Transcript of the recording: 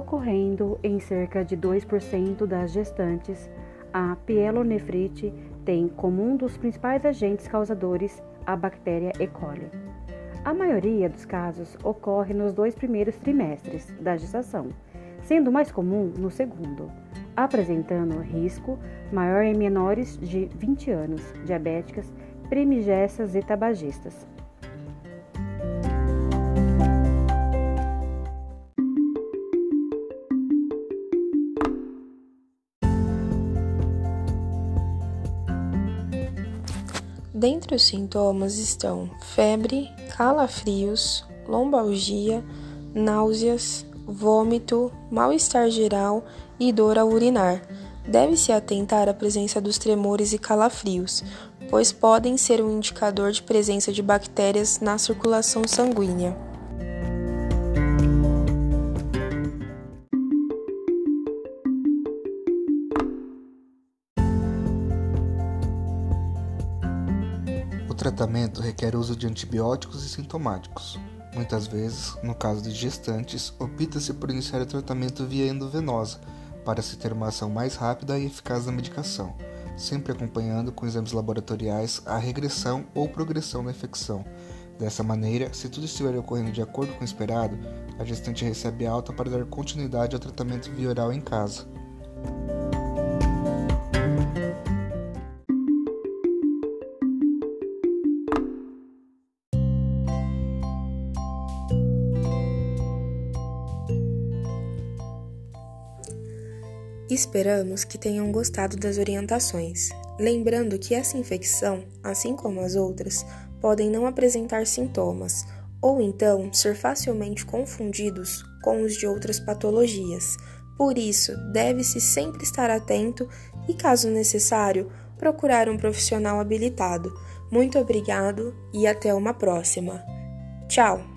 Ocorrendo em cerca de 2% das gestantes, a pielonefrite tem como um dos principais agentes causadores a bactéria E. coli. A maioria dos casos ocorre nos dois primeiros trimestres da gestação, sendo mais comum no segundo, apresentando risco maior em menores de 20 anos, diabéticas, primigessas e tabagistas. Dentre os sintomas estão febre, calafrios, lombalgia, náuseas, vômito, mal-estar geral e dor ao urinar. Deve-se atentar à presença dos tremores e calafrios, pois podem ser um indicador de presença de bactérias na circulação sanguínea. Tratamento requer uso de antibióticos e sintomáticos. Muitas vezes, no caso de gestantes, opta-se por iniciar o tratamento via endovenosa, para se ter uma ação mais rápida e eficaz da medicação, sempre acompanhando com exames laboratoriais a regressão ou progressão da infecção. Dessa maneira, se tudo estiver ocorrendo de acordo com o esperado, a gestante recebe alta para dar continuidade ao tratamento via oral em casa. Esperamos que tenham gostado das orientações. Lembrando que essa infecção, assim como as outras, podem não apresentar sintomas ou então ser facilmente confundidos com os de outras patologias. Por isso, deve-se sempre estar atento e, caso necessário, procurar um profissional habilitado. Muito obrigado e até uma próxima. Tchau!